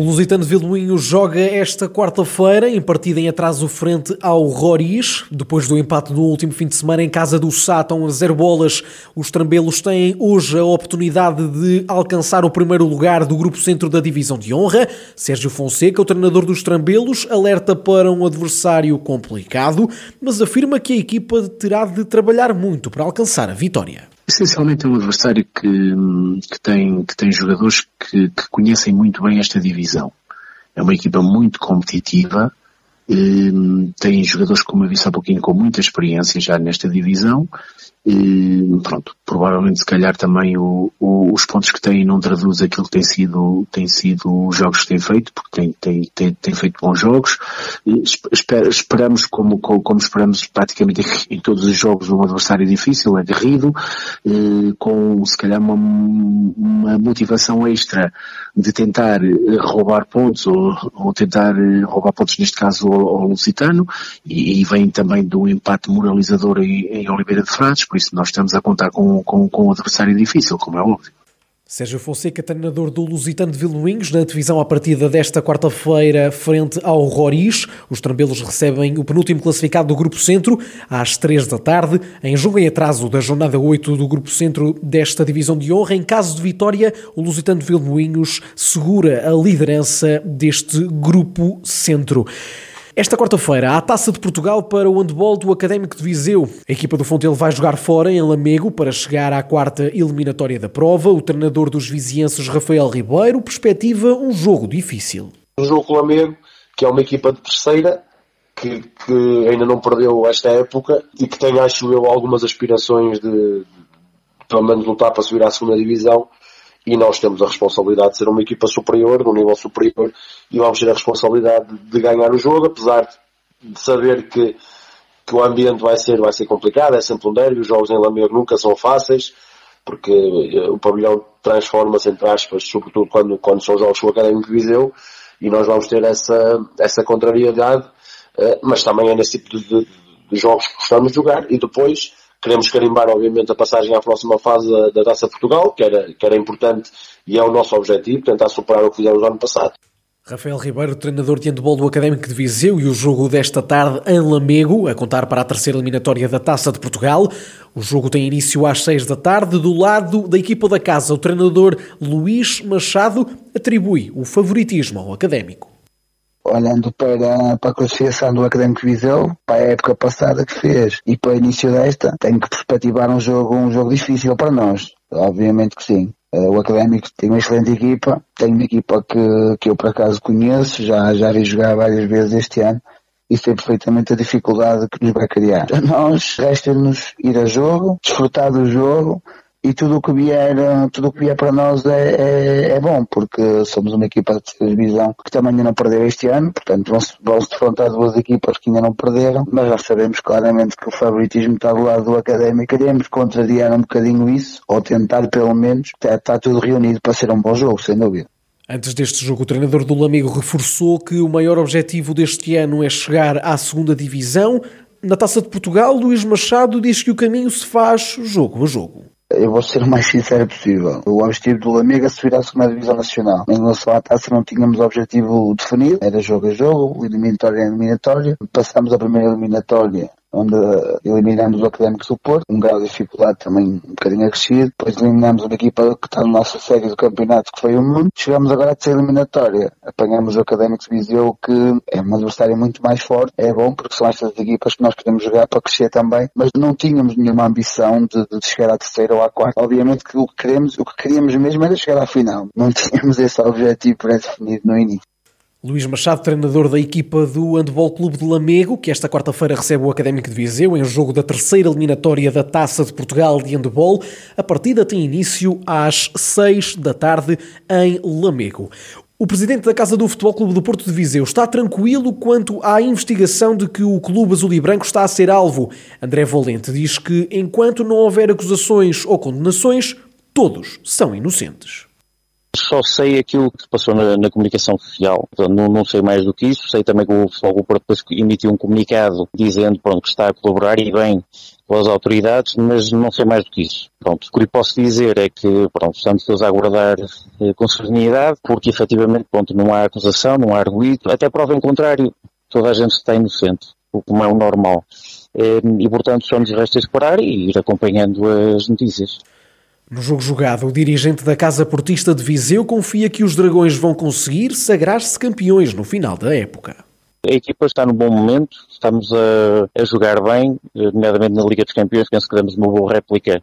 O Lusitano de Vilmoinho joga esta quarta-feira em partida em atraso frente ao Roriz. Depois do empate do último fim de semana em casa do Sátão a zero bolas, os trambelos têm hoje a oportunidade de alcançar o primeiro lugar do grupo centro da divisão de honra. Sérgio Fonseca, o treinador dos trambelos, alerta para um adversário complicado, mas afirma que a equipa terá de trabalhar muito para alcançar a vitória. Essencialmente é um adversário que, que, tem, que tem jogadores que, que conhecem muito bem esta divisão. É uma equipa muito competitiva, eh, tem jogadores, como eu disse há pouquinho, com muita experiência já nesta divisão e, pronto, provavelmente se calhar também o, o, os pontos que têm não traduz aquilo que tem sido, tem sido os jogos que tem feito, porque tem, tem, tem, tem feito bons jogos. Esper, esperamos, como, como esperamos praticamente em todos os jogos, um adversário difícil, aguerrido, eh, com se calhar uma, uma motivação extra de tentar roubar pontos ou, ou tentar roubar pontos neste caso ao, ao Lusitano e, e vem também do empate moralizador em, em Oliveira de Frades, por isso nós estamos a contar com, com, com um adversário difícil, como é óbvio. Sérgio Fonseca, treinador do Lusitano de Vilmoinhos, na divisão à partida desta quarta-feira frente ao Roriz. Os trambelos recebem o penúltimo classificado do Grupo Centro às três da tarde, em jogo em atraso da jornada 8 do Grupo Centro desta divisão de honra. Em caso de vitória, o Lusitano de Vilmoinhos segura a liderança deste Grupo Centro. Esta quarta-feira há a Taça de Portugal para o handball do Académico de Viseu. A equipa do Fontelo vai jogar fora em Lamego para chegar à quarta eliminatória da prova. O treinador dos vizienses, Rafael Ribeiro, perspectiva um jogo difícil. Um jogo com Lamego, que é uma equipa de terceira, que, que, ainda não perdeu esta época e que tem, acho eu, algumas aspirações de, de pelo menos lutar para subir à segunda divisão e nós temos a responsabilidade de ser uma equipa superior, de um nível superior, e vamos ter a responsabilidade de ganhar o jogo, apesar de saber que, que o ambiente vai ser, vai ser complicado, é sempre um derby, os jogos em Lamego nunca são fáceis, porque eh, o pavilhão transforma-se, entre aspas, sobretudo quando, quando são jogos com o Académico Viseu, e nós vamos ter essa, essa contrariedade, eh, mas também é nesse tipo de, de, de jogos que gostamos de jogar, e depois Queremos carimbar, obviamente, a passagem à próxima fase da, Taça Portugal, que era, que era importante e é o nosso objetivo, tentar superar o que fizemos no ano passado. Rafael Ribeiro, treinador de handball do Académico de Viseu e o jogo desta tarde em Lamego, a contar para a terceira eliminatória da Taça de Portugal. O jogo tem início às seis da tarde. Do lado da equipa da casa, o treinador Luís Machado atribui o favoritismo ao Académico olhando para, para a classificação do Académico Viseu, para a época passada que fez e para o início desta, tenho que perspectivar um jogo, um jogo difícil para nós. Obviamente que sim. Eh, o Académico tem uma excelente equipa, tem uma equipa que, que eu por acaso conheço, já, já vi jogar várias vezes este ano e sei perfeitamente a dificuldade que nos vai criar. A nós resta-nos ir a jogo, desfrutar do jogo, e tudo o que vier, tudo o que vier para nós é, é, é, bom, porque somos uma equipa de terceira divisão que também ainda não perdeu este ano, portanto vão-se vão defrontar duas equipas que ainda não perderam, mas já sabemos claramente que o favoritismo está do lado do académico, queremos contrariar um bocadinho isso, ou tentar pelo menos, está, está tudo reunido para ser um bom jogo, sem dúvida. Antes deste jogo, o treinador do Lamigo reforçou que o maior objetivo deste ano é chegar à segunda divisão. Na Taça de Portugal, Luís Machado diz que o caminho se faz jogo a jogo eu vou ser o mais sincero possível. O objetivo do Lamega é subir à segunda divisão nacional. Em relação à taça não tínhamos objetivo definido, era jogo a jogo, eliminatória a eliminatória. Passámos a primeira eliminatória onde eliminamos o Académico do Porto, um grau de dificuldade também um bocadinho acrescido, depois eliminamos uma equipa que está na nossa série do campeonato, que foi o Mundo, chegamos agora a terceira eliminatória, apanhamos o Académico de Viseu, que é um adversário muito mais forte, é bom porque são estas equipas que nós queremos jogar para crescer também, mas não tínhamos nenhuma ambição de, de chegar à terceira ou à quarta, obviamente que o que queremos, o que queríamos mesmo era chegar à final, não tínhamos esse objetivo pré-definido no início. Luís Machado, treinador da equipa do Handball Clube de Lamego, que esta quarta-feira recebe o Académico de Viseu em jogo da terceira eliminatória da Taça de Portugal de Handball. A partida tem início às seis da tarde em Lamego. O presidente da Casa do Futebol Clube do Porto de Viseu está tranquilo quanto à investigação de que o clube azul e branco está a ser alvo. André Valente diz que enquanto não houver acusações ou condenações, todos são inocentes. Só sei aquilo que se passou na, na comunicação social, não, não, sei mais do que isso. Sei também que o Futebol Porto emitiu um comunicado dizendo pronto, que está a colaborar e bem com as autoridades, mas não sei mais do que isso. Pronto, o que lhe posso dizer é que pronto, estamos todos a aguardar eh, com serenidade, porque efetivamente pronto, não há acusação, não há arguído, até prova em contrário, toda a gente está inocente, o que não é o normal. Eh, e portanto só nos resta esperar e ir acompanhando as notícias. No jogo jogado, o dirigente da Casa Portista de Viseu confia que os Dragões vão conseguir sagrar-se campeões no final da época. A equipa está no bom momento, estamos a, a, jogar bem, nomeadamente na Liga dos Campeões, penso que damos uma boa réplica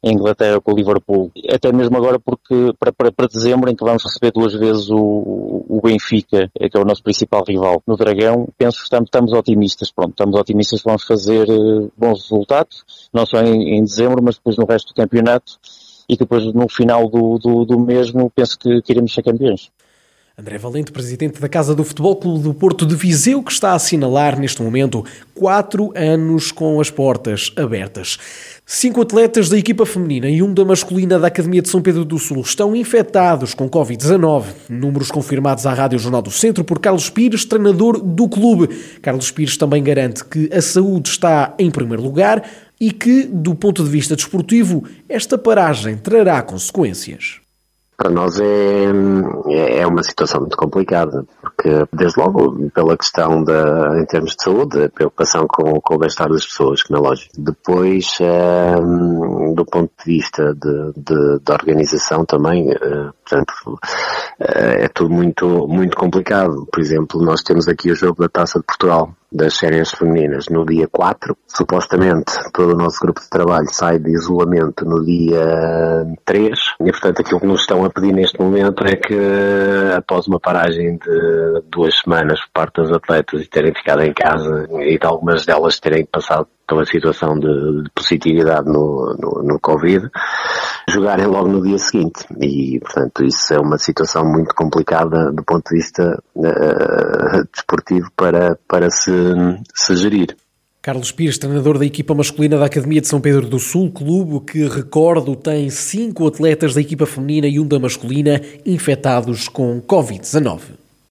em Inglaterra com o Liverpool, até mesmo agora porque para, para, para dezembro, em que vamos receber duas vezes o, o Benfica, que é o nosso principal rival. No Dragão, penso que estamos, estamos otimistas, pronto, estamos otimistas vamos fazer uh, bons resultados, não só em, em dezembro, mas depois no resto do campeonato, e depois no final do, do, do mesmo penso que, que iremos ser campeões. André Valente, presidente da Casa do Futebol Clube do Porto de Viseu, que está a assinalar neste momento quatro anos com as portas abertas. Cinco atletas da equipa feminina e um da masculina da Academia de São Pedro do Sul estão infectados com Covid-19. Números confirmados à Rádio Jornal do Centro por Carlos Pires, treinador do clube. Carlos Pires também garante que a saúde está em primeiro lugar e que, do ponto de vista desportivo, esta paragem trará consequências. Para nós é, é, é uma situação muito complicada, porque desde logo pela questão da, em termos de saúde, a preocupação com, com o bem-estar das pessoas, não é lógico. Depois, um, do ponto de vista de, de, de organização também, uh, portanto, uh, é tudo muito, muito complicado. Por exemplo, nós temos aqui o jogo da Taça de Portugal, das séries femininas no dia 4. Supostamente todo o nosso grupo de trabalho sai de isolamento no dia 3 e portanto aquilo que nos estão a pedir neste momento é que após uma paragem de duas semanas por parte das atletas e terem ficado em casa e de algumas delas terem passado pela situação de, de positividade no, no, no Covid, jogarem logo no dia seguinte. E, portanto, isso é uma situação muito complicada do ponto de vista uh, desportivo para, para se, se gerir. Carlos Pires, treinador da equipa masculina da Academia de São Pedro do Sul, clube que, recordo, tem cinco atletas da equipa feminina e um da masculina infectados com Covid-19.